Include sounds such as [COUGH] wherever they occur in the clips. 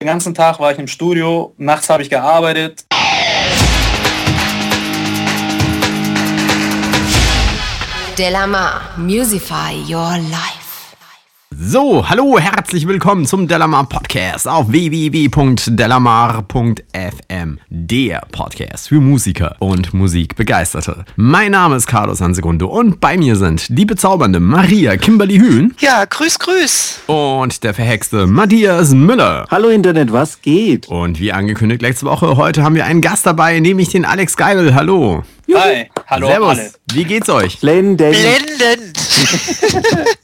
Den ganzen Tag war ich im Studio, nachts habe ich gearbeitet. Delamar, Musify Your Life. So, hallo, herzlich willkommen zum Delamar Podcast auf www.delamar.fm, der Podcast für Musiker und Musikbegeisterte. Mein Name ist Carlos Sansegundo und bei mir sind die bezaubernde Maria Kimberly Hühn Ja, grüß, grüß. und der verhexte Matthias Müller. Hallo Internet, was geht? Und wie angekündigt letzte Woche, heute haben wir einen Gast dabei, nämlich den Alex Geibel. Hallo. Hi, hallo Servus. alle. Wie geht's euch? Blenden. Blendend. [LAUGHS]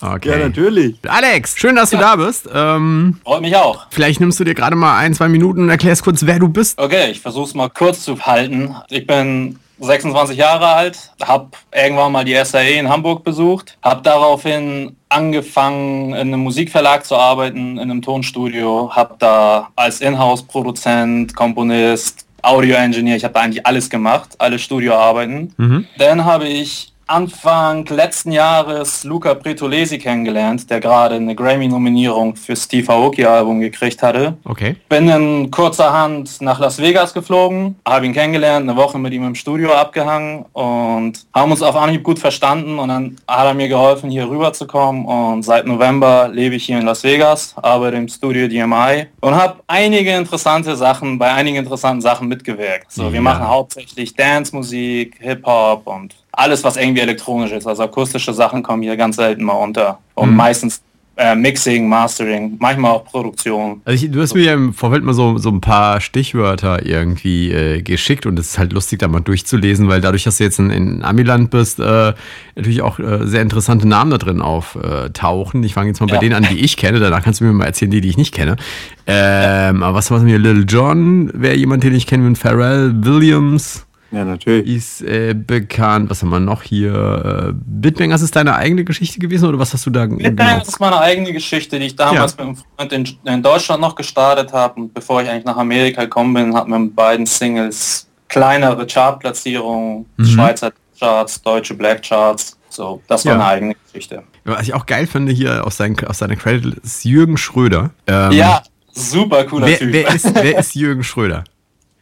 Okay. Ja, natürlich. Alex, schön, dass du da bist. Ähm, Freut mich auch. vielleicht nimmst du dir gerade mal ein, zwei Minuten und erklärst kurz, wer du bist. Okay, ich versuche es mal kurz zu halten. Ich bin 26 Jahre alt, habe irgendwann mal die SAE in Hamburg besucht, habe daraufhin angefangen, in einem Musikverlag zu arbeiten, in einem Tonstudio, habe da als Inhouse-Produzent, Komponist, Audio-Engineer, ich habe da eigentlich alles gemacht, alle Studioarbeiten. Dann habe ich Anfang letzten Jahres Luca Pretolesi kennengelernt, der gerade eine Grammy-Nominierung für Steve Aoki-Album gekriegt hatte. Okay. Bin in kurzerhand nach Las Vegas geflogen, habe ihn kennengelernt, eine Woche mit ihm im Studio abgehangen und haben uns auf Anhieb gut verstanden und dann hat er mir geholfen, hier rüberzukommen und seit November lebe ich hier in Las Vegas, arbeite im Studio DMI und habe einige interessante Sachen, bei einigen interessanten Sachen mitgewirkt. So, wir Ja. machen hauptsächlich Dance-Musik, Hip-Hop und alles, was irgendwie elektronisch ist. Also akustische Sachen kommen hier ganz selten mal unter und Mhm. meistens äh, Mixing, Mastering, manchmal auch Produktion. Also ich, du hast mir ja im Vorfeld mal so, so ein paar Stichwörter irgendwie äh, geschickt und es ist halt lustig, da mal durchzulesen, weil dadurch, dass du jetzt in, in Amiland bist, äh, natürlich auch äh, sehr interessante Namen da drin auftauchen. Ich fange jetzt mal bei Ja. denen an, die ich kenne, danach kannst du mir mal erzählen, die, die ich nicht kenne. Ähm, Aber was haben wir? Lil Jon wäre jemand, den ich kenne, mit Pharrell Williams Ja, natürlich. ist äh, bekannt. Was haben wir noch hier? Äh, Bitbangers ist deine eigene Geschichte gewesen oder was hast du da? Das ist meine eigene Geschichte, die ich damals mit einem Freund in, in Deutschland noch gestartet habe. Und bevor ich eigentlich nach Amerika gekommen bin, hatten wir mit beiden Singles kleinere Chartplatzierungen, Mhm. Schweizer Charts, deutsche Black Charts. So, das war Ja. eine eigene Geschichte. Was ich auch geil finde hier aus, seinen, aus seiner Credit ist Jürgen Schröder. Ähm, ja, super cooler Wer, Typ. wer, ist, wer [LAUGHS] ist Jürgen Schröder?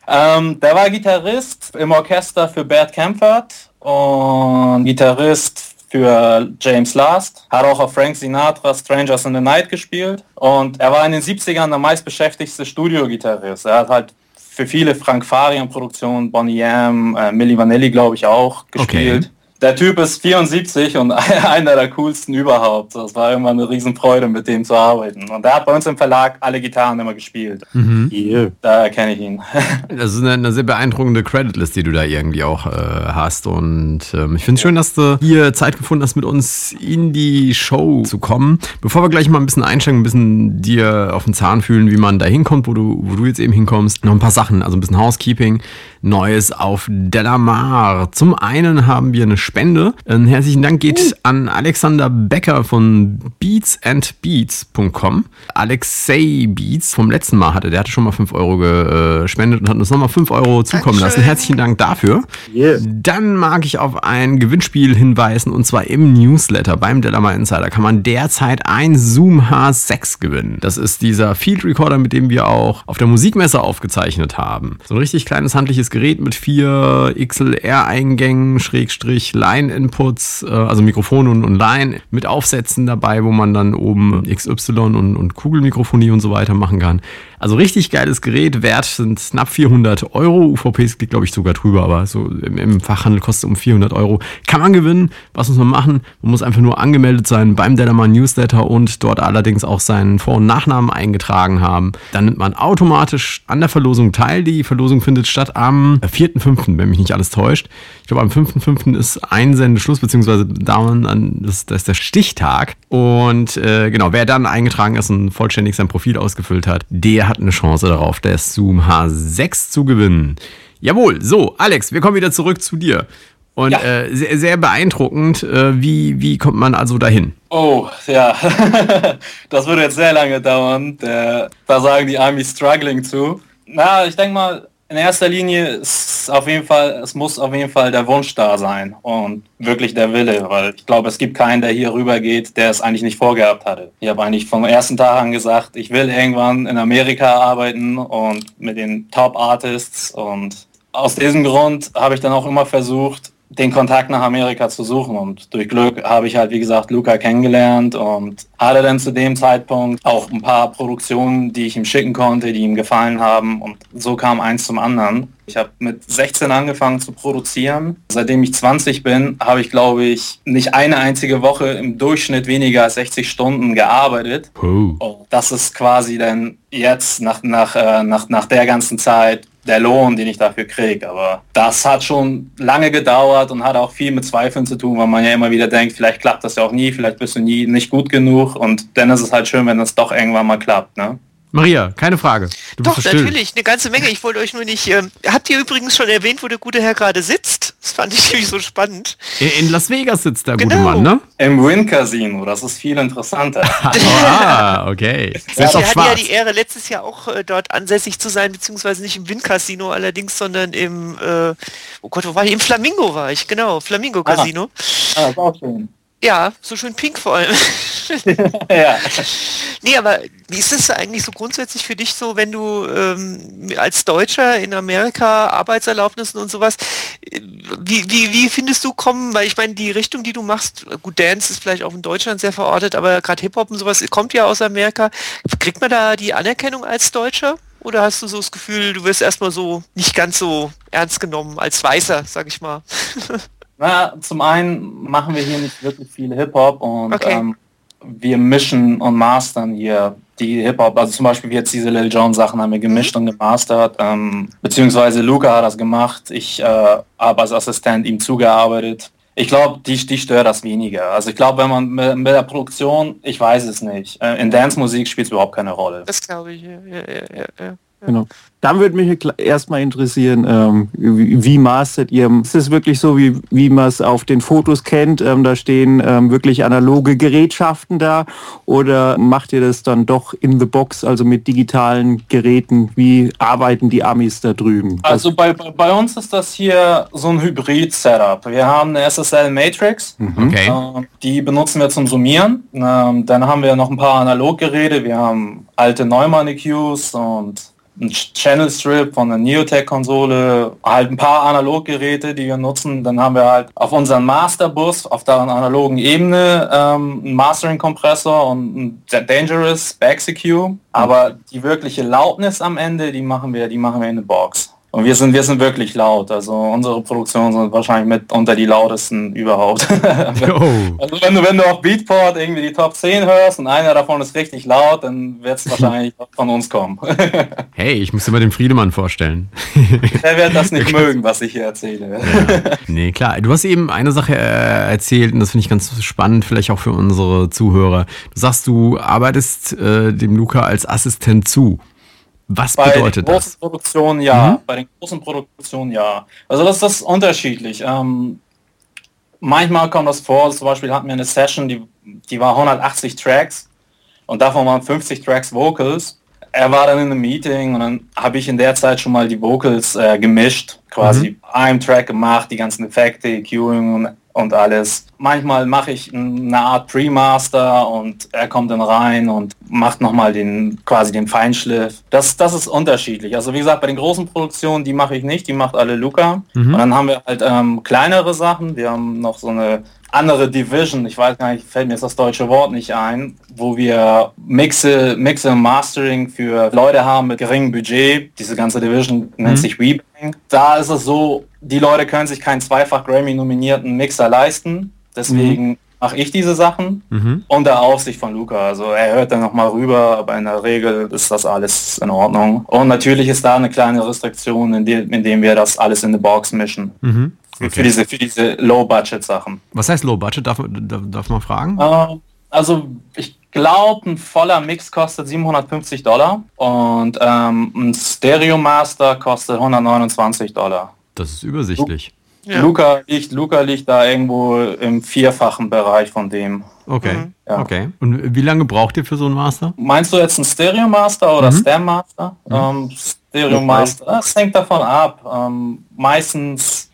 Ähm, der war Gitarrist im Orchester für Bert Camford und Gitarrist für James Last. Hat auch auf Frank Sinatra Strangers in the Night gespielt. Und er war in den 70ern der meistbeschäftigste Studiogitarrist. Er hat halt für viele Frank Farian Produktionen, Bonnie M, äh, Milli Vanilli glaube ich auch gespielt. Der Typ ist 74 und [LAUGHS] einer der coolsten überhaupt. Das war immer eine Riesenfreude, mit dem zu arbeiten. Und er hat bei uns im Verlag alle Gitarren immer gespielt. Hier. Da kenne ich ihn. [LAUGHS] Das ist eine, eine sehr beeindruckende Creditlist, die du da irgendwie auch äh, hast. Und ähm, ich finde es schön, dass du hier Zeit gefunden hast, mit uns in die Show zu kommen. Bevor wir gleich mal ein bisschen einsteigen, ein bisschen dir auf den Zahn fühlen, wie man da hinkommt, wo du, wo du jetzt eben hinkommst, noch ein paar Sachen, also ein bisschen Housekeeping, Neues auf Delamar. Zum einen haben wir eine Spende. Einen herzlichen Dank geht an Alexander Becker von beatsandbeats.com. Alexei Beats vom letzten Mal hatte, der hatte schon mal 5 Euro gespendet und hat uns nochmal 5 Euro zukommen lassen. Dankeschön. Herzlichen Dank dafür. Yeah. Dann mag ich auf ein Gewinnspiel hinweisen und zwar im Newsletter beim Delamar Insider kann man derzeit ein Zoom H6 gewinnen. Das ist dieser Field Recorder, mit dem wir auch auf der Musikmesse aufgezeichnet haben. So ein richtig kleines handliches Gerät mit vier XLR-Eingängen, Schrägstrich Line-Inputs, äh, also Mikrofone und, und Line mit Aufsätzen dabei, wo man dann oben XY und, und Kugelmikrofonie und so weiter machen kann. Also richtig geiles Gerät, Wert sind knapp 400 Euro. UVP liegt glaube ich sogar drüber, aber so im, im Fachhandel kostet um 400 Euro. Kann man gewinnen. Was muss man machen? Man muss einfach nur angemeldet sein beim Delamar Newsletter und dort allerdings auch seinen Vor- und Nachnamen eingetragen haben. Dann nimmt man automatisch an der Verlosung teil. Die Verlosung findet statt am 4.5., wenn mich nicht alles täuscht. Ich glaube, am 5.5. ist Einsendeschluss, beziehungsweise dauern an, das, das ist der Stichtag. Und äh, genau, wer dann eingetragen ist und vollständig sein Profil ausgefüllt hat, der hat eine Chance darauf, das Zoom H6 zu gewinnen. Jawohl, so, Alex, wir kommen wieder zurück zu dir. Und Ja. äh, sehr, sehr beeindruckend, äh, wie, wie kommt man also dahin? Oh, ja. [LAUGHS] das würde jetzt sehr lange dauern. Der, da sagen die Army struggling zu. Na, ich denke mal, in erster Linie ist auf jeden Fall, es muss auf jeden Fall der Wunsch da sein und wirklich der Wille, weil ich glaube, es gibt keinen, der hier rüber geht, der es eigentlich nicht vorgehabt hatte. Ich habe eigentlich vom ersten Tag an gesagt, ich will irgendwann in Amerika arbeiten und mit den Top Artists und aus diesem Grund habe ich dann auch immer versucht, den Kontakt nach Amerika zu suchen. Und durch Glück habe ich halt, wie gesagt, Luca kennengelernt und hatte dann zu dem Zeitpunkt auch ein paar Produktionen, die ich ihm schicken konnte, die ihm gefallen haben. Und so kam eins zum anderen. Ich habe mit 16 angefangen zu produzieren. Seitdem ich 20 bin, habe ich, glaube ich, nicht eine einzige Woche im Durchschnitt weniger als 60 Stunden gearbeitet. Oh. Das ist quasi dann jetzt nach, nach, äh, nach, nach der ganzen Zeit der Lohn, den ich dafür kriege. Aber das hat schon lange gedauert und hat auch viel mit Zweifeln zu tun, weil man ja immer wieder denkt, vielleicht klappt das ja auch nie, vielleicht bist du nie nicht gut genug und dann ist es halt schön, wenn es doch irgendwann mal klappt. Ne? Maria, keine Frage. Du Doch, natürlich, eine ganze Menge. Ich wollte euch nur nicht. Ähm, habt ihr übrigens schon erwähnt, wo der gute Herr gerade sitzt? Das fand ich [LAUGHS] nämlich so spannend. In Las Vegas sitzt der gute Genau. Mann, ne? Im Win Casino, das ist viel interessanter. [LAUGHS] ah, okay. Wir auf hatten ja die Ehre, letztes Jahr auch äh, dort ansässig zu sein, beziehungsweise nicht im Windcasino allerdings, sondern im, äh, oh Gott, wo war ich? Im Flamingo war ich, genau, Flamingo Casino. ah, ist auch schön. Ja, so schön pink vor allem. [LAUGHS] ja. Nee, aber wie ist es eigentlich so grundsätzlich für dich so, wenn du ähm, als Deutscher in Amerika Arbeitserlaubnissen und sowas, äh, wie, wie, wie findest du kommen, weil ich meine, die Richtung, die du machst, gut, Dance ist vielleicht auch in Deutschland sehr verortet, aber gerade Hip-Hop und sowas kommt ja aus Amerika. Kriegt man da die Anerkennung als Deutscher? Oder hast du so das Gefühl, du wirst erstmal so nicht ganz so ernst genommen als Weißer, sag ich mal? [LAUGHS] Na, zum einen machen wir hier nicht wirklich viel Hip-Hop und Okay. ähm, wir mischen und mastern hier die Hip-Hop. Also zum Beispiel jetzt diese Lil Jon Sachen haben wir gemischt und gemastert. Ähm, beziehungsweise Luca hat das gemacht. Ich äh, habe als Assistent ihm zugearbeitet. Ich glaube, die, die stört das weniger. Also ich glaube, wenn man mit, mit der Produktion, ich weiß es nicht. Äh, in Dance-Musik spielt es überhaupt keine Rolle. Das glaube ich, ja, ja, ja, ja, ja. Genau. Dann würde mich erstmal interessieren, ähm, wie, wie mastert ihr? Ist es wirklich so, wie, wie man es auf den Fotos kennt? Ähm, da stehen ähm, wirklich analoge Gerätschaften da oder macht ihr das dann doch in the box, also mit digitalen Geräten? Wie arbeiten die Amis da drüben? Also bei, bei, uns ist das hier so ein Hybrid-Setup. Wir haben eine SSL Matrix. Okay. Ähm, Die benutzen wir zum Summieren. Ähm, Dann haben wir noch ein paar Analoggeräte. Wir haben alte Neumann EQs und ein Ch- Channel Strip von der Neotech-Konsole, halt ein paar Analoggeräte, die wir nutzen. Dann haben wir halt auf unseren Masterbus auf der analogen Ebene ähm, einen Mastering-Kompressor und ein Da- Dangerous Back EQ. Aber die wirkliche Lautness am Ende, die machen wir, die machen wir in der Box. Und wir sind, wir sind wirklich laut. Also unsere Produktionen sind wahrscheinlich mit unter die lautesten überhaupt. [LAUGHS] Oh. Also wenn du, wenn du auf Beatport irgendwie die Top 10 hörst und einer davon ist richtig laut, dann wird es wahrscheinlich von uns kommen. [LAUGHS] Hey, ich muss dir mal den Friedemann vorstellen. [LAUGHS] Der wird das nicht mögen, was ich hier erzähle. Nee, klar. Du hast eben eine Sache äh, erzählt und das finde ich ganz spannend, vielleicht auch für unsere Zuhörer. Du sagst, du arbeitest äh, dem Luca als Assistent zu. Was Bei bedeutet den großen das? Produktionen ja, bei den großen Produktionen ja. Also das ist unterschiedlich. Ähm, manchmal kommt das vor, zum Beispiel hatten wir eine Session, die, die war 180 Tracks und davon waren 50 Tracks Vocals. Er war dann in einem Meeting und dann habe ich in der Zeit schon mal die Vocals äh, gemischt, quasi einem Track gemacht, die ganzen Effekte, EQing und, und alles. Manchmal mache ich eine Art Pre-Master und er kommt dann rein und macht nochmal den quasi den Feinschliff. Das, das ist unterschiedlich. Also wie gesagt, bei den großen Produktionen, die mache ich nicht, die macht alle Luca. Und dann haben wir halt ähm, kleinere Sachen. Wir haben noch so eine andere Division, ich weiß gar nicht, fällt mir jetzt das deutsche Wort nicht ein, wo wir Mixe, Mixe und Mastering für Leute haben mit geringem Budget. Diese ganze Division nennt sich Rebang. Da ist es so, die Leute können sich keinen zweifach Grammy-nominierten Mixer leisten. Deswegen mache ich diese Sachen Mhm. unter Aufsicht von Luca. Also er hört dann nochmal rüber, aber in der Regel ist das alles in Ordnung. Und natürlich ist da eine kleine Restriktion, indem, indem wir das alles in die Box mischen. Mhm. Für, diese, für diese Low-Budget-Sachen. Was heißt Low Budget? Darf, darf, darf man fragen? Äh, also ich glaube, ein voller Mix kostet 750 Dollar und ähm, ein Stereo Master kostet 129 Dollar. Das ist übersichtlich. Ja. Luca, liegt, Luca liegt da irgendwo im vierfachen Bereich von dem. Okay. Mhm. Ja. Okay. Und wie lange braucht ihr für so einen Master? Meinst du jetzt ein Stereo Master oder Stem Master? Ähm, Stereo Master, das hängt davon ab. Ähm, meistens,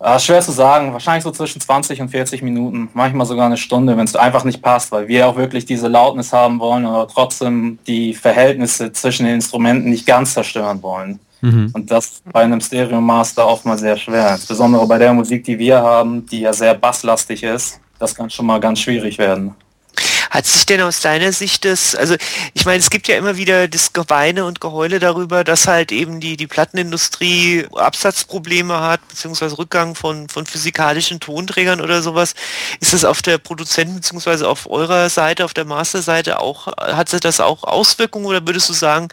äh, schwer zu sagen, wahrscheinlich so zwischen 20 und 40 Minuten, manchmal sogar eine Stunde, wenn es einfach nicht passt, weil wir auch wirklich diese Lautnis haben wollen, aber trotzdem die Verhältnisse zwischen den Instrumenten nicht ganz zerstören wollen. Mhm. Und das bei einem Stereo Master oftmals sehr schwer. Insbesondere bei der Musik, die wir haben, die ja sehr basslastig ist. Das kann schon mal ganz schwierig werden. Hat sich denn aus deiner Sicht das, also ich meine, es gibt ja immer wieder das Geweine und Geheule darüber, dass halt eben die, die Plattenindustrie Absatzprobleme hat, beziehungsweise Rückgang von, von physikalischen Tonträgern oder sowas. Ist das auf der Produzenten, beziehungsweise auf eurer Seite, auf der Masterseite auch, hat das auch Auswirkungen oder würdest du sagen,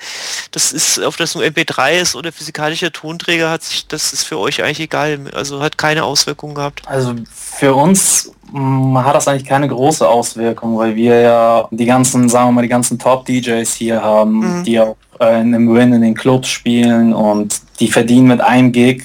das ist, ob das nur MP3 ist oder physikalischer Tonträger, hat sich, das ist für euch eigentlich egal, also hat keine Auswirkungen gehabt? Also für uns hat das eigentlich keine große Auswirkung, weil wir ja die ganzen, sagen wir mal, die ganzen Top-DJs hier haben, mhm. die auch äh, in dem Win in den Clubs spielen und die verdienen mit einem Gig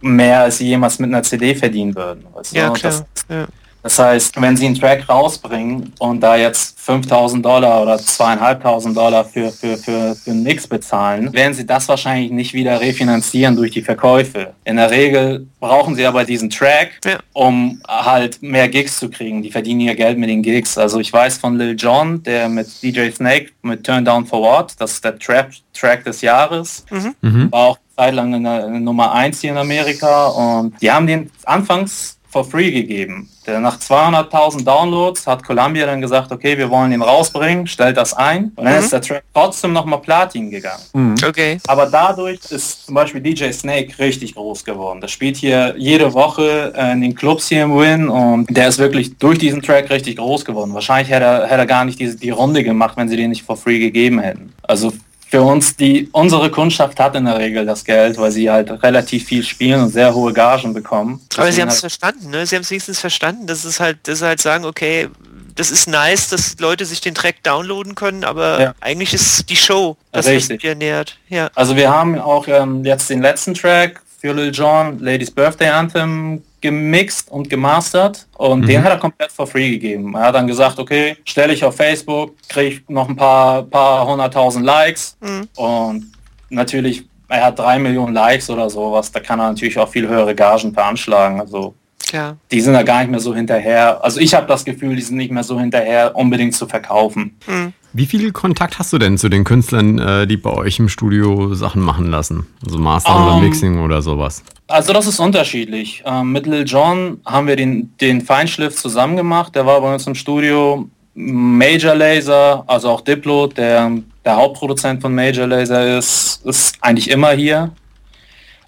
mehr, als sie jemals mit einer CD verdienen würden. Weißt ja, klar. Das, ja. Das heißt, wenn Sie einen Track rausbringen und da jetzt 5000 Dollar oder 2500 Dollar für, für, für, für einen Mix bezahlen, werden Sie das wahrscheinlich nicht wieder refinanzieren durch die Verkäufe. In der Regel brauchen Sie aber diesen Track, ja. um halt mehr Gigs zu kriegen. Die verdienen ihr Geld mit den Gigs. Also ich weiß von Lil Jon, der mit DJ Snake mit Turn Down for What, das ist der Trap-Track des Jahres, mhm. mhm. war auch zeitlang in der, in der Nummer 1 hier in Amerika und die haben den anfangs for free gegeben. Der nach 200.000 Downloads hat Columbia dann gesagt, okay, wir wollen ihn rausbringen, stellt das ein. Und dann mhm. ist der Track trotzdem nochmal Platin gegangen. Mhm. Okay. Aber dadurch ist zum Beispiel DJ Snake richtig groß geworden. Der spielt hier jede Woche äh, in den Clubs hier im Win und der ist wirklich durch diesen Track richtig groß geworden. Wahrscheinlich hätte er, hätte er gar nicht diese, die Runde gemacht, wenn sie den nicht for free gegeben hätten. Also für uns, die unsere Kundschaft hat in der Regel das Geld, weil sie halt relativ viel spielen und sehr hohe Gagen bekommen. Aber sie haben es halt verstanden, ne? Sie haben es wenigstens verstanden. Das ist halt, das ist halt sagen, okay, das ist nice, dass Leute sich den Track downloaden können, aber ja. eigentlich ist die Show das, Richtig. was nähert. Ja. Also wir haben auch ähm, jetzt den letzten Track für Lil Jon, Ladies Birthday Anthem, gemixt und gemastert und mhm. den hat er komplett for free gegeben. Er hat dann gesagt, okay, stelle ich auf Facebook, kriege ich noch ein paar, paar hunderttausend Likes mhm. und natürlich, er hat drei Millionen Likes oder sowas, da kann er natürlich auch viel höhere Gagen veranschlagen. Also ja. die sind da gar nicht mehr so hinterher. Also ich habe das Gefühl, die sind nicht mehr so hinterher, unbedingt zu verkaufen. Mhm. Wie viel Kontakt hast du denn zu den Künstlern, äh, die bei euch im Studio Sachen machen lassen? Also Master um, oder ähm, Mixing oder sowas? Also das ist unterschiedlich. Ähm, mit Lil Jon haben wir den, den Feinschliff zusammen gemacht. Der war bei uns im Studio. Major Laser, also auch Diplo, der der Hauptproduzent von Major Laser ist, ist eigentlich immer hier.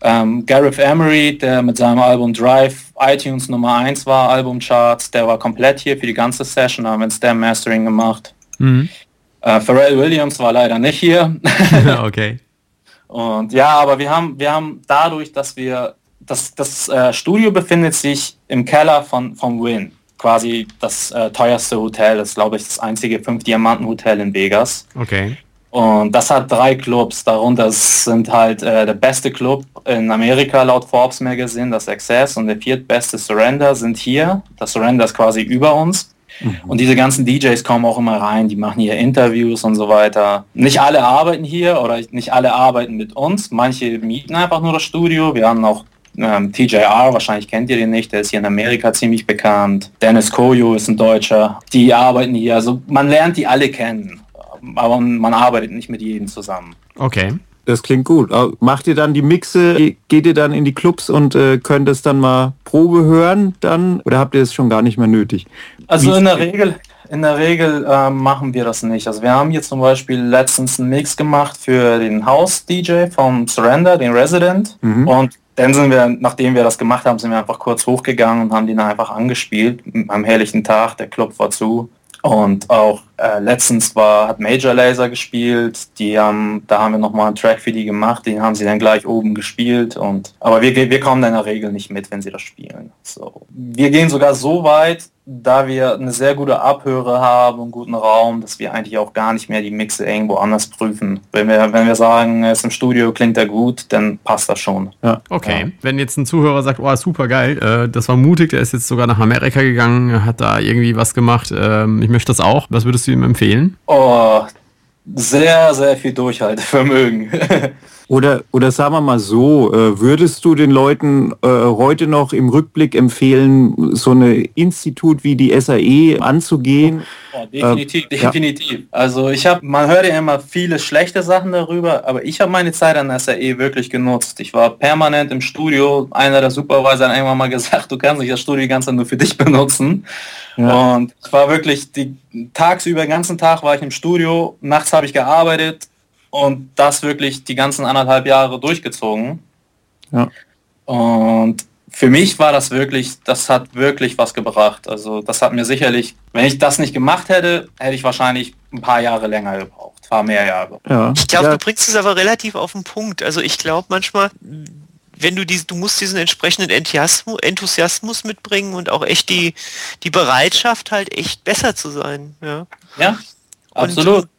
Ähm, Gareth Emery, der mit seinem Album Drive iTunes Nummer 1 war, Albumcharts, der war komplett hier für die ganze Session, haben wir ein Stem Mastering gemacht. Mhm. Äh, Pharrell Williams war leider nicht hier. [LAUGHS] [LAUGHS] okay. Und ja, aber wir haben, wir haben dadurch, dass wir, das, das äh, Studio befindet sich im Keller von, vom Win. Quasi das äh, teuerste Hotel, das ist glaube ich das einzige Fünf-Diamanten-Hotel in Vegas. Okay. Und das hat drei Clubs, darunter sind halt äh, der beste Club in Amerika laut Forbes Magazine, das Access und der viertbeste Surrender sind hier. Das Surrender ist quasi über uns. Mhm. Und diese ganzen DJs kommen auch immer rein, die machen hier Interviews und so weiter. Nicht alle arbeiten hier oder nicht alle arbeiten mit uns. Manche mieten einfach nur das Studio. Wir haben auch ähm, TJR, wahrscheinlich kennt ihr den nicht, der ist hier in Amerika ziemlich bekannt. Dennis Koyo ist ein Deutscher. Die arbeiten hier. Also man lernt die alle kennen. Aber man arbeitet nicht mit jedem zusammen. Okay. Das klingt gut. Macht ihr dann die Mixe, geht ihr dann in die Clubs und äh, könnt es dann mal Probe hören dann oder habt ihr es schon gar nicht mehr nötig? Also in der Regel, in der Regel äh, machen wir das nicht. Also wir haben hier zum Beispiel letztens einen Mix gemacht für den House-DJ vom Surrender, den Resident. Mhm. Und dann sind wir, nachdem wir das gemacht haben, sind wir einfach kurz hochgegangen und haben den einfach angespielt am herrlichen Tag. Der Club war zu. Und auch äh, letztens war, hat Major Laser gespielt, die haben, da haben wir nochmal einen Track für die gemacht, den haben sie dann gleich oben gespielt und aber wir, wir kommen in der Regel nicht mit, wenn sie das spielen. So. Wir gehen sogar so weit, da wir eine sehr gute Abhöre haben, einen guten Raum, dass wir eigentlich auch gar nicht mehr die Mixe irgendwo anders prüfen. Wenn wir, wenn wir sagen, es ist im Studio, klingt er gut, dann passt das schon. Ja. Okay. Ja. Wenn jetzt ein Zuhörer sagt, oh, super geil, äh, das war mutig, der ist jetzt sogar nach Amerika gegangen, hat da irgendwie was gemacht, ähm, ich möchte das auch, was würdest du ihm empfehlen? Oh, sehr, sehr viel Durchhaltevermögen. [LAUGHS] Oder, oder sagen wir mal so, äh, würdest du den Leuten äh, heute noch im Rückblick empfehlen, so eine Institut wie die SAE anzugehen? Ja, definitiv, äh, definitiv. Ja. Also ich habe, man hört ja immer viele schlechte Sachen darüber, aber ich habe meine Zeit an der SAE wirklich genutzt. Ich war permanent im Studio. Einer der Supervisor hat irgendwann mal gesagt, du kannst nicht das Studio die ganze Zeit nur für dich [LAUGHS] benutzen. Ja. Und ich war wirklich die tagsüber, den ganzen Tag war ich im Studio, nachts habe ich gearbeitet, und das wirklich die ganzen anderthalb Jahre durchgezogen. Ja. Und für mich war das wirklich, das hat wirklich was gebracht. Also das hat mir sicherlich, wenn ich das nicht gemacht hätte, hätte ich wahrscheinlich ein paar Jahre länger gebraucht, ein paar mehr Jahre. Ja. Ich glaube, ja. du bringst es aber relativ auf den Punkt. Also ich glaube manchmal, wenn du diese, du musst diesen entsprechenden Enthusiasmus, Enthusiasmus mitbringen und auch echt die, die Bereitschaft halt echt besser zu sein. Ja, ja absolut und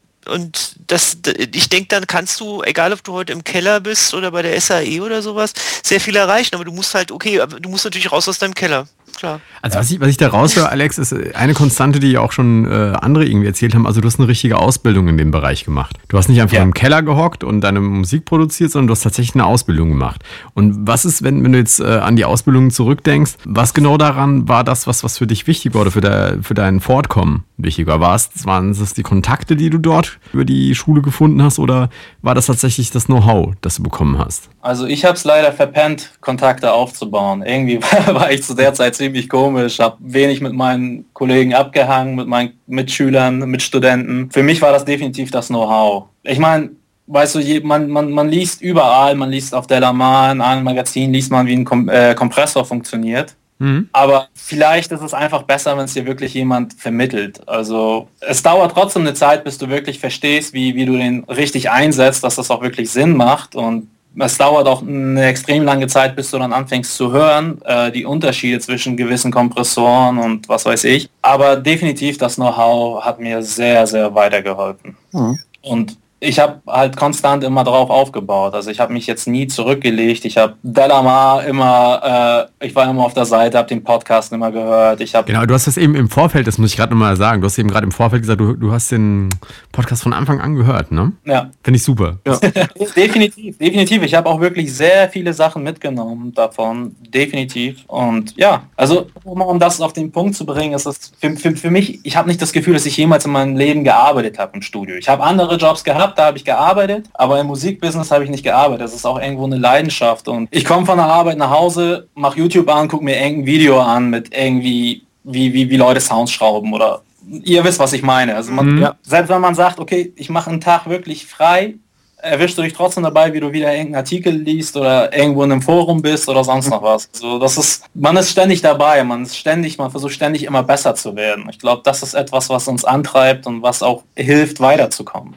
das, ich denke, dann kannst du, egal ob du heute im Keller bist oder bei der SAE oder sowas, sehr viel erreichen. Aber du musst halt, okay, du musst natürlich raus aus deinem Keller klar. Also was ich, was ich da raushöre, Alex, ist eine Konstante, die ja auch schon äh, andere irgendwie erzählt haben. Also du hast eine richtige Ausbildung in dem Bereich gemacht. Du hast nicht einfach ja. im Keller gehockt und deine Musik produziert, sondern du hast tatsächlich eine Ausbildung gemacht. Und was ist, wenn, wenn du jetzt äh, an die Ausbildung zurückdenkst, was genau daran war das, was, was für dich wichtig war oder für, der, für dein Fortkommen wichtig war? War es, waren es die Kontakte, die du dort über die Schule gefunden hast oder war das tatsächlich das Know-how, das du bekommen hast? Also ich habe es leider verpennt, Kontakte aufzubauen. Irgendwie [LAUGHS] war ich zu der Zeit ziemlich komisch, habe wenig mit meinen Kollegen abgehangen, mit meinen Mitschülern, mit Studenten. Für mich war das definitiv das Know-how. Ich meine, weißt du, man, man, man liest überall, man liest auf Delamar, in einem Magazin liest man, wie ein Kom äh, Kompressor funktioniert. Mhm. Aber vielleicht ist es einfach besser, wenn es dir wirklich jemand vermittelt. Also es dauert trotzdem eine Zeit, bis du wirklich verstehst, wie, wie du den richtig einsetzt, dass das auch wirklich Sinn macht. Und es dauert auch eine extrem lange Zeit, bis du dann anfängst zu hören, äh, die Unterschiede zwischen gewissen Kompressoren und was weiß ich. Aber definitiv das Know-how hat mir sehr, sehr weitergeholfen. Mhm. Und ich habe halt konstant immer drauf aufgebaut. Also ich habe mich jetzt nie zurückgelegt. Ich habe Delamar immer, äh, ich war immer auf der Seite, habe den Podcast immer gehört. Ich habe genau, du hast das eben im Vorfeld, das muss ich gerade nochmal sagen. Du hast eben gerade im Vorfeld gesagt, du, du hast den Podcast von Anfang an gehört, ne? Ja. Finde ich super. Ja. [LAUGHS] definitiv, definitiv. Ich habe auch wirklich sehr viele Sachen mitgenommen davon, definitiv. Und ja, also um das auf den Punkt zu bringen, ist es für, für, für mich, ich habe nicht das Gefühl, dass ich jemals in meinem Leben gearbeitet habe im Studio. Ich habe andere Jobs gehabt da habe ich gearbeitet, aber im Musikbusiness habe ich nicht gearbeitet. Das ist auch irgendwo eine Leidenschaft. Und ich komme von der Arbeit nach Hause, mache YouTube an, gucke mir irgendein Video an mit irgendwie, wie, wie, wie Leute Sounds schrauben oder ihr wisst, was ich meine. Also man, mhm. ja, selbst wenn man sagt, okay, ich mache einen Tag wirklich frei, erwischst du dich trotzdem dabei, wie du wieder irgendeinen Artikel liest oder irgendwo in einem Forum bist oder sonst noch was. Also das ist, man ist ständig dabei, man ist ständig, man versucht ständig immer besser zu werden. Ich glaube, das ist etwas, was uns antreibt und was auch hilft, weiterzukommen.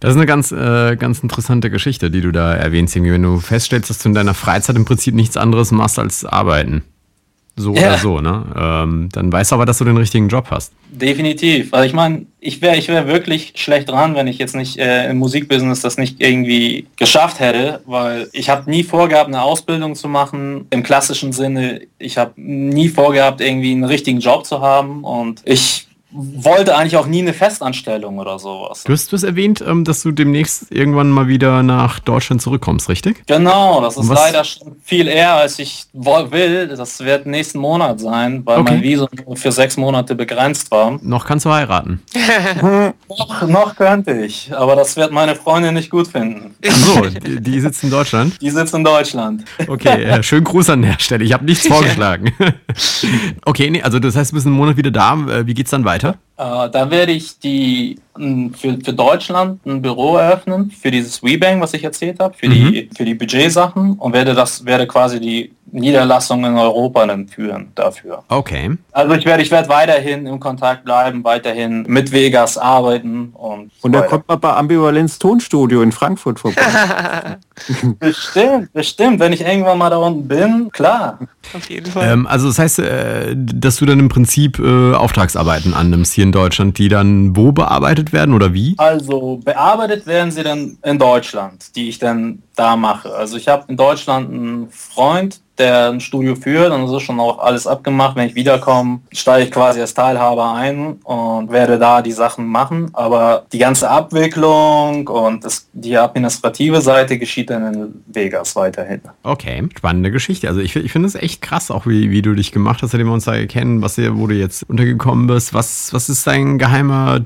Das ist eine ganz, äh, ganz interessante Geschichte, die du da erwähnst, wenn du feststellst, dass du in deiner Freizeit im Prinzip nichts anderes machst als arbeiten. So ja. oder so, ne? Ähm, dann weißt du aber, dass du den richtigen Job hast. Definitiv. Also ich meine, ich wäre ich wär wirklich schlecht dran, wenn ich jetzt nicht äh, im Musikbusiness das nicht irgendwie geschafft hätte, weil ich habe nie vorgehabt, eine Ausbildung zu machen im klassischen Sinne. Ich habe nie vorgehabt, irgendwie einen richtigen Job zu haben und ich wollte eigentlich auch nie eine Festanstellung oder sowas. Du hast, du hast erwähnt, ähm, dass du demnächst irgendwann mal wieder nach Deutschland zurückkommst, richtig? Genau, das ist leider schon viel eher, als ich will. Das wird nächsten Monat sein, weil okay. mein Visum für sechs Monate begrenzt war. Noch kannst du heiraten. [LAUGHS] noch, noch könnte ich, aber das wird meine Freundin nicht gut finden. so, die, die, sitzt in Deutschland? Die sitzt in Deutschland. Okay, äh, [LAUGHS] schönen Gruß an der Stelle. Ich habe nichts vorgeschlagen. [LAUGHS] okay, nee, also das heißt, du bist einen Monat wieder da. Äh, wie geht's dann weiter? Weiter? Äh, da werde ich die für, für Deutschland ein Büro eröffnen für dieses WeBank, was ich erzählt habe, für mhm. die für die Budgetsachen und werde das werde quasi die Niederlassung in Europa dann führen dafür. Okay. Also ich werde ich werde weiterhin im Kontakt bleiben, weiterhin mit Vegas arbeiten und und da kommt man bei Ambivalenz Tonstudio in Frankfurt vorbei. [LAUGHS] bestimmt, bestimmt, wenn ich irgendwann mal da unten bin, klar. Auf jeden Fall. Ähm, also das heißt, äh, dass du dann im Prinzip äh, Auftragsarbeiten annimmst hier in Deutschland, die dann wo bearbeitet werden oder wie? Also bearbeitet werden sie dann in Deutschland, die ich dann da mache. Also ich habe in Deutschland einen Freund, der ein Studio führt es ist schon auch alles abgemacht. Wenn ich wiederkomme, steige ich quasi als Teilhaber ein und werde da die Sachen machen. Aber die ganze Abwicklung und das, die administrative Seite geschieht dann in Vegas weiterhin. Okay, spannende Geschichte. Also ich, ich finde es echt krass, auch wie, wie du dich gemacht hast, seitdem wir uns da kennen, was ihr, wo du jetzt untergekommen bist. Was, was ist dein geheimer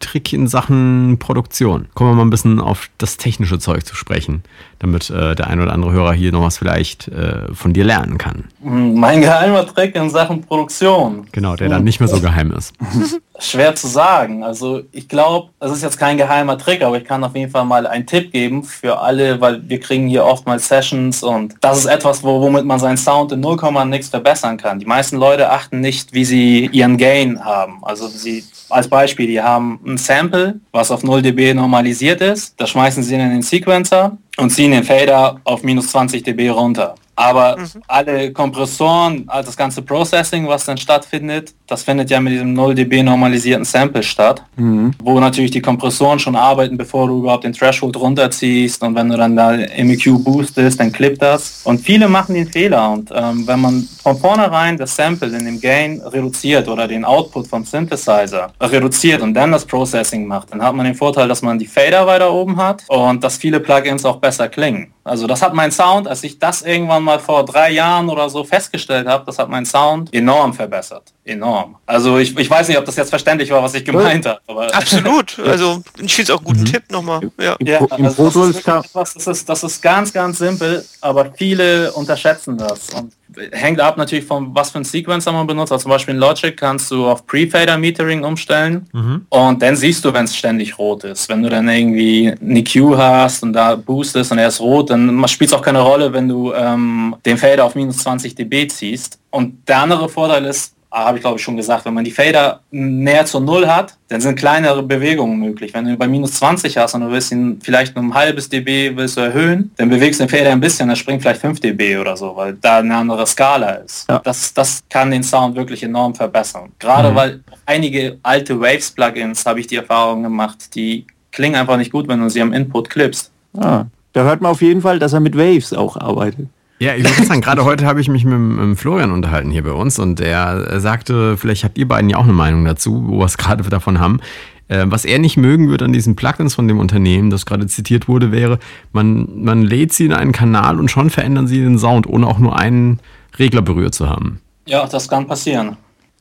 Trick in Sachen Produktion? Kommen wir mal ein bisschen auf das technische Zeug zu sprechen, damit äh, der ein oder andere Hörer hier noch was vielleicht äh, von dir lernen kann. Mein geheimer Trick in Sachen Produktion. Genau, der dann nicht mehr so geheim ist. [LAUGHS] Schwer zu sagen. Also ich glaube, es ist jetzt kein geheimer Trick, aber ich kann auf jeden Fall mal einen Tipp geben für alle, weil wir kriegen hier oft mal Sessions und das ist etwas, wo, womit man seinen Sound in 0, nichts verbessern kann. Die meisten Leute achten nicht, wie sie ihren Gain haben. Also sie als Beispiel, die haben ein Sample, was auf 0 dB normalisiert ist, das schmeißen sie in den Sequencer und ziehen den Fader auf minus 20 dB runter. Aber mhm. alle Kompressoren, also das ganze Processing, was dann stattfindet, das findet ja mit diesem 0 dB normalisierten Sample statt, mhm. wo natürlich die Kompressoren schon arbeiten, bevor du überhaupt den Threshold runterziehst und wenn du dann da MEQ boostest, dann klippt das. Und viele machen den Fehler und ähm, wenn man von vornherein das Sample in dem Gain reduziert oder den Output vom Synthesizer reduziert und dann das Processing macht, dann hat man den Vorteil, dass man die Fader weiter oben hat und dass viele Plugins auch besser klingen. Also das hat mein Sound, als ich das irgendwann mal vor drei Jahren oder so festgestellt habe, das hat mein Sound enorm verbessert. Enorm. Also ich, ich weiß nicht, ob das jetzt verständlich war, was ich gemeint habe. Aber Absolut. [LAUGHS] Also ich finde es auch guten mhm. Tipp nochmal. Ja, ja also das, ist etwas, das, ist, das ist ganz, ganz simpel, aber viele unterschätzen das. Und hängt ab natürlich von was für ein Sequencer man benutzt. Also zum Beispiel in Logic kannst du auf Pre-Fader Metering umstellen mhm. und dann siehst du, wenn es ständig rot ist. Wenn du dann irgendwie eine Q hast und da boostest und er ist rot, dann spielt es auch keine Rolle, wenn du ähm, den Fader auf minus 20 dB ziehst. Und der andere Vorteil ist, habe ich glaube ich schon gesagt, wenn man die Fader näher zur Null hat, dann sind kleinere Bewegungen möglich. Wenn du bei minus 20 hast und du willst ihn vielleicht um ein halbes dB willst du erhöhen, dann bewegst du den Fader ein bisschen, dann springt vielleicht 5 dB oder so, weil da eine andere Skala ist. Ja. Das, das kann den Sound wirklich enorm verbessern. Gerade mhm. weil einige alte Waves-Plugins habe ich die Erfahrung gemacht, die klingen einfach nicht gut, wenn du sie am Input clippst. Ah, da hört man auf jeden Fall, dass er mit Waves auch arbeitet. Ja, ich würde sagen, gerade heute habe ich mich mit, mit, Florian unterhalten hier bei uns und er sagte, vielleicht habt ihr beiden ja auch eine Meinung dazu, wo wir es gerade davon haben. Äh, was er nicht mögen würde an diesen Plugins von dem Unternehmen, das gerade zitiert wurde, wäre, man, man lädt sie in einen Kanal und schon verändern sie den Sound, ohne auch nur einen Regler berührt zu haben. Ja, das kann passieren.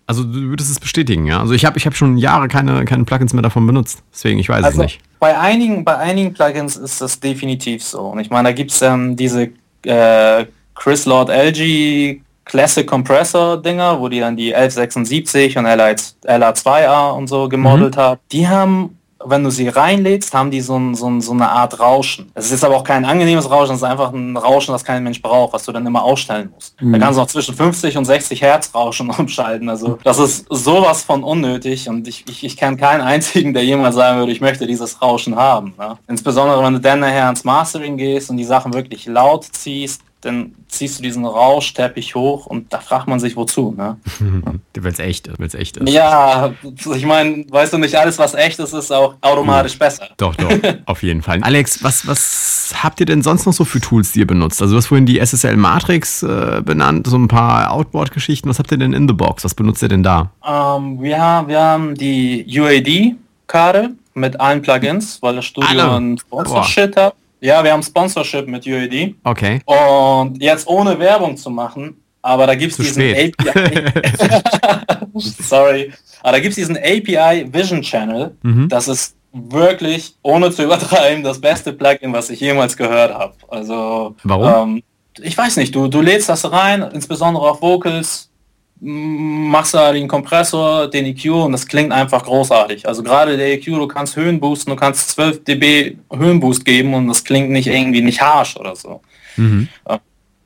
Also du würdest es bestätigen, ja? Also ich habe ich hab schon Jahre keine, keine Plugins mehr davon benutzt, deswegen ich weiß also es nicht. Bei einigen, bei einigen Plugins ist das definitiv so. Und ich meine, da gibt es ähm, diese äh, Chris Lord LG Classic Compressor Dinger, wo die dann die 1176 und LA2A und so gemodelt mhm. haben. Die haben wenn du sie reinlädst, haben die so, ein, so, ein, so, eine Art Rauschen. Es ist aber auch kein angenehmes Rauschen, es ist einfach ein Rauschen, das kein Mensch braucht, was du dann immer ausstellen musst. Mhm. Da kannst du auch zwischen 50 und 60 Hertz Rauschen [LAUGHS] umschalten. Also das ist sowas von unnötig und ich, ich, ich kenne keinen einzigen, der jemals sagen würde, ich möchte dieses Rauschen haben. Ne? Insbesondere wenn du dann nachher ans Mastering gehst und die Sachen wirklich laut ziehst, dann ziehst du diesen Rauschteppich hoch und da fragt man sich wozu. Ne? [LAUGHS] du willst echt, echt ist. Ja, ich meine, weißt du nicht, alles was echt ist, ist auch automatisch ja. besser. Doch, doch, [LAUGHS] auf jeden Fall. Alex, was, was habt ihr denn sonst noch so für Tools, die ihr benutzt? Also du hast vorhin die SSL Matrix äh, benannt, so ein paar Outboard-Geschichten. Was habt ihr denn in the Box? Was benutzt ihr denn da? Um, ähm, wir, haben, wir haben die UAD-Karte mit allen Plugins, weil das Studio ein Sponsor-Shit hat. Ja, wir haben Sponsorship mit UAD. Okay. Und jetzt ohne Werbung zu machen, aber da gibt es diesen spät. API. [LAUGHS] Sorry. Aber da gibt es diesen API Vision Channel. Mhm. Das ist wirklich, ohne zu übertreiben, das beste Plugin, was ich jemals gehört habe. Also, warum? Ähm, ich weiß nicht, du, du lädst das rein, insbesondere auf Vocals, machst da den Kompressor, den EQ und das klingt einfach großartig. Also gerade der EQ, du kannst Höhen boosten, du kannst 12 dB Höhenboost geben und das klingt nicht irgendwie nicht harsh oder so. Mhm.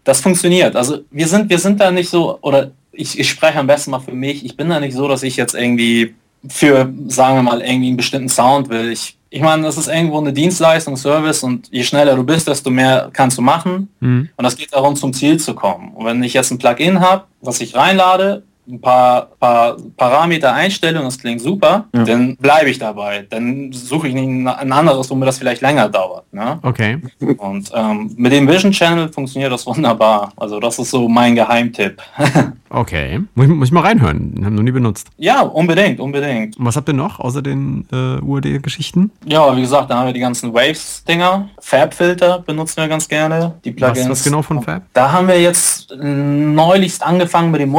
Das funktioniert. Also wir sind, wir sind da nicht so, oder ich, ich spreche am besten mal für mich, ich bin da nicht so, dass ich jetzt irgendwie für, sagen wir mal, irgendwie einen bestimmten Sound will. Ich ich meine, das ist irgendwo eine Dienstleistung, Service und je schneller du bist, desto mehr kannst du machen. Mhm. Und das geht darum, zum Ziel zu kommen. Und wenn ich jetzt ein Plugin habe, was ich reinlade, ein paar, paar Parameter einstelle und das klingt super, ja. dann bleibe ich dabei. Dann suche ich ein anderes, wo mir das vielleicht länger dauert. Ne? Okay. Und ähm, mit dem Vision Channel funktioniert das wunderbar. Also das ist so mein Geheimtipp. [LAUGHS] Okay. Muss ich, muss ich mal reinhören. Den haben wir noch nie benutzt. ja, unbedingt, unbedingt. Und was habt ihr noch außer den äh, UAD-Geschichten? Ja, wie gesagt, da haben wir die ganzen Waves-Dinger. Fab-Filter benutzen wir ganz gerne. Die Was, Plugins. was genau von Fab? Da haben wir jetzt äh, neulichst angefangen mit dem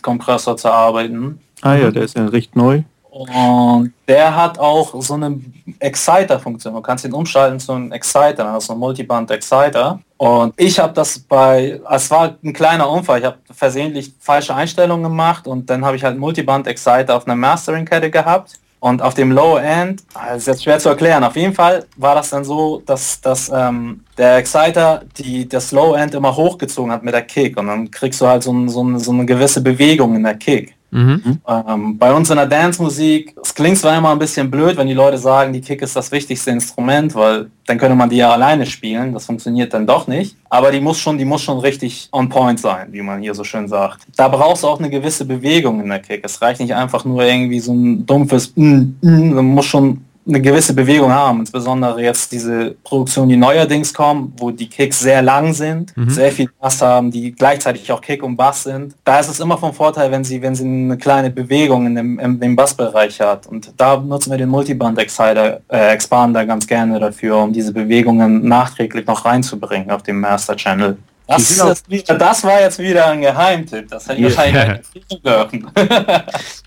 Multiband-Kompressor zu arbeiten. Ah ja, der ist ja recht neu. Und der hat auch so eine Exciter-Funktion. Du kannst ihn umschalten zu einem Exciter, also ein Multiband-Exciter. Und ich habe das bei, es war ein kleiner Unfall, ich habe versehentlich falsche Einstellungen gemacht und dann habe ich halt Multiband-Exciter auf einer Mastering-Kette gehabt. Und auf dem Low End, das ist jetzt schwer zu erklären, auf jeden Fall war das dann so, dass, dass ähm, der Exciter die, das Low End immer hochgezogen hat mit der Kick und dann kriegst du halt so, ein, so, eine, so eine gewisse Bewegung in der Kick. Mhm. Ähm, bei uns in der Dance-Musik, es klingt zwar immer ein bisschen blöd, wenn die Leute sagen, die Kick ist das wichtigste Instrument, weil dann könnte man die ja alleine spielen. Das funktioniert dann doch nicht. Aber die muss schon, die muss schon richtig on point sein, wie man hier so schön sagt. Da brauchst du auch eine gewisse Bewegung in der Kick. Es reicht nicht einfach nur irgendwie so ein dumpfes mm, mm, man muss schon eine gewisse Bewegung haben, insbesondere jetzt diese Produktion, die neuerdings kommen, wo die Kicks sehr lang sind, sehr viel Bass haben, die gleichzeitig auch Kick und Bass sind. Da ist es immer vom Vorteil, wenn sie, wenn sie eine kleine Bewegung in dem, in dem Bassbereich hat. Und da nutzen wir den Multiband Exciter, äh, Expander ganz gerne dafür, um diese Bewegungen nachträglich noch reinzubringen auf dem Master Channel. Das, wieder, das war jetzt wieder ein Geheimtipp. Das hätte ich Ja. wahrscheinlich nicht dürfen.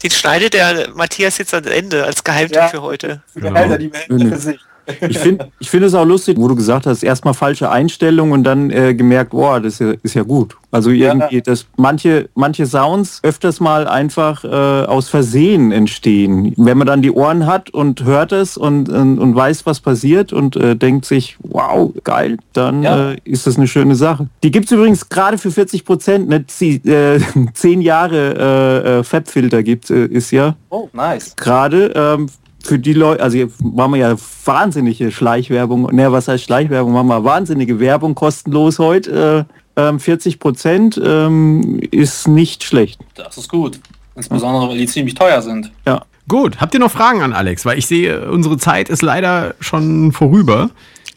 Den schneidet der Matthias jetzt ans Ende als Geheimtipp Ja. für heute. Behälter die Welt für sich. Ich finde ich finde es auch lustig, wo du gesagt hast, erstmal falsche Einstellung und dann äh, gemerkt, boah, das ist ja, ist ja gut. Also irgendwie, dass manche, manche Sounds öfters mal einfach äh, aus Versehen entstehen. Wenn man dann die Ohren hat und hört es und, und, und weiß, was passiert und äh, denkt sich, wow, geil, dann Ja. äh, ist das eine schöne Sache. Die gibt's übrigens gerade für 40 Prozent, ne, sie- äh, [LAUGHS] zehn Jahre äh, äh, Fab-Filter gibt äh, ist ja Oh, nice. gerade ähm, für die Leute, also hier machen wir ja wahnsinnige Schleichwerbung, ne, was heißt Schleichwerbung, machen wir wahnsinnige Werbung kostenlos heute. Äh, ähm, 40 Prozent ähm, ist nicht schlecht. Das ist gut. Insbesondere, weil die ziemlich teuer sind. Ja. Gut, habt ihr noch Fragen an Alex? Weil ich sehe, unsere Zeit ist leider schon vorüber.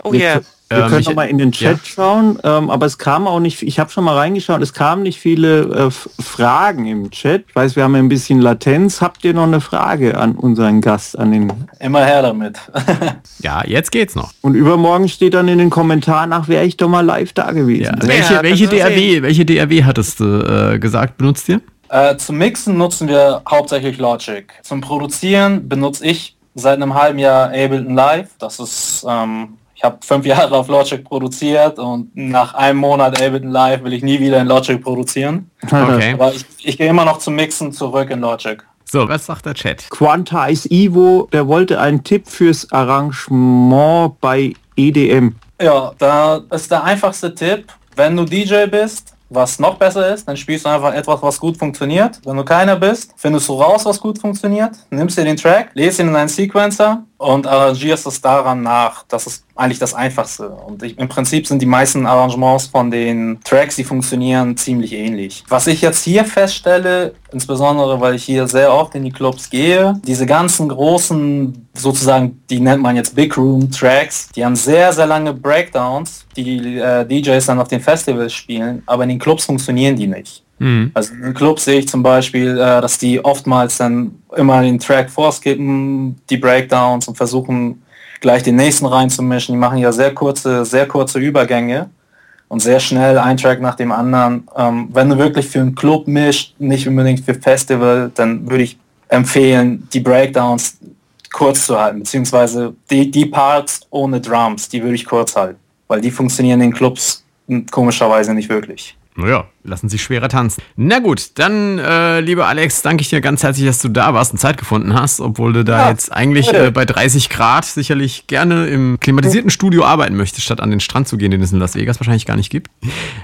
Oh yeah. Wir Ähm, können ich- noch mal in den Chat schauen, ähm, aber es kam auch nicht, ich habe schon mal reingeschaut, es kamen nicht viele äh, Fragen im Chat. Ich weiß, wir haben ein bisschen Latenz. Habt ihr noch eine Frage an unseren Gast, an den Immer her damit. [LAUGHS] Ja, jetzt geht's noch. und übermorgen steht dann in den Kommentaren nach, wäre ich doch mal live da gewesen. Ja. Ja, welche welche DRW, welche DRW hattest du äh, gesagt, benutzt ihr? äh, zum Mixen nutzen wir hauptsächlich Logic. Zum Produzieren benutze ich seit einem halben Jahr Ableton Live. Das ist, ähm, ich habe fünf [LAUGHS] Jahre auf Logic produziert und nach einem Monat Ableton Live will ich nie wieder in Logic produzieren. Okay. Aber ich, ich gehe immer noch zum Mixen zurück in Logic. So, was sagt der Chat? Quantize Ivo, der wollte einen Tipp fürs Arrangement bei EDM. Ja, da ist der einfachste Tipp, wenn du DJ bist, was noch besser ist, dann spielst du einfach etwas, was gut funktioniert. Wenn du keiner bist, findest du raus, was gut funktioniert, nimmst dir den Track, lädst ihn in einen Sequencer und arrangierst es daran nach. Das ist eigentlich das Einfachste. Und ich, im Prinzip sind die meisten Arrangements von den Tracks, die funktionieren, ziemlich ähnlich. Was ich jetzt hier feststelle, insbesondere weil ich hier sehr oft in die Clubs gehe, diese ganzen großen, sozusagen, die nennt man jetzt Big Room Tracks, die haben sehr, sehr lange Breakdowns, die äh, DJs dann auf den Festivals spielen, aber in den Clubs funktionieren die nicht. Mhm. Also in den Clubs sehe ich zum Beispiel, äh, dass die oftmals dann immer den Track vorskippen, die Breakdowns und versuchen gleich den nächsten reinzumischen. Die machen ja sehr kurze, sehr kurze Übergänge und sehr schnell ein Track nach dem anderen. Ähm, wenn du wirklich für einen Club mischt, nicht unbedingt für Festival, dann würde ich empfehlen, die Breakdowns kurz zu halten, beziehungsweise die, die Parts ohne Drums, die würde ich kurz halten, weil die funktionieren in den Clubs hm, komischerweise nicht wirklich. Naja, lassen sich schwerer tanzen. Na gut, dann, äh, lieber Alex, danke ich dir ganz herzlich, dass du da warst und Zeit gefunden hast, obwohl du da Ja, jetzt eigentlich äh, bei 30 Grad sicherlich gerne im klimatisierten Studio arbeiten möchtest, statt an den Strand zu gehen, den es in Las Vegas wahrscheinlich gar nicht gibt.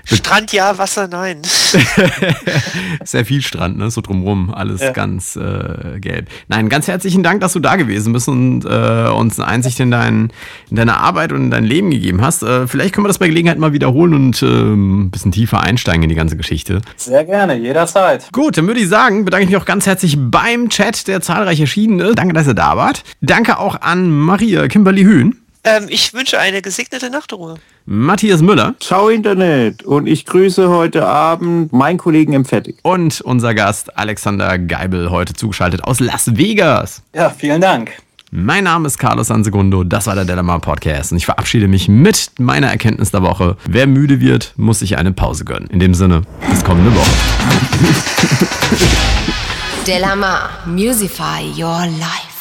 Strand ja, Wasser nein. [LAUGHS] Sehr viel Strand, ne? So drumrum, alles Ja. ganz äh, gelb. Nein, ganz herzlichen Dank, dass du da gewesen bist und äh, uns eine Einsicht in, dein, in deine Arbeit und in dein Leben gegeben hast. Äh, vielleicht können wir das bei Gelegenheit mal wiederholen und ähm, ein bisschen tiefer einsteigen in die ganze Geschichte. Sehr gerne, jederzeit. Gut, dann würde ich sagen, bedanke ich mich auch ganz herzlich beim Chat, der zahlreich erschienen ist. Danke, dass ihr da wart. Danke auch an Maria Kimberly Hühn. Ähm, ich wünsche eine gesegnete Nachtruhe. Matthias Müller. Ciao Internet und ich grüße heute Abend meinen Kollegen im Fettig. Und unser Gast Alexander Geibel, heute zugeschaltet aus Las Vegas. Ja, vielen Dank. Mein Name ist Carlos Sansegundo, das war der Delamar Podcast und ich verabschiede mich mit meiner Erkenntnis der Woche. Wer müde wird, muss sich eine Pause gönnen. In dem Sinne, bis kommende Woche. Delamar, Musify Your Life.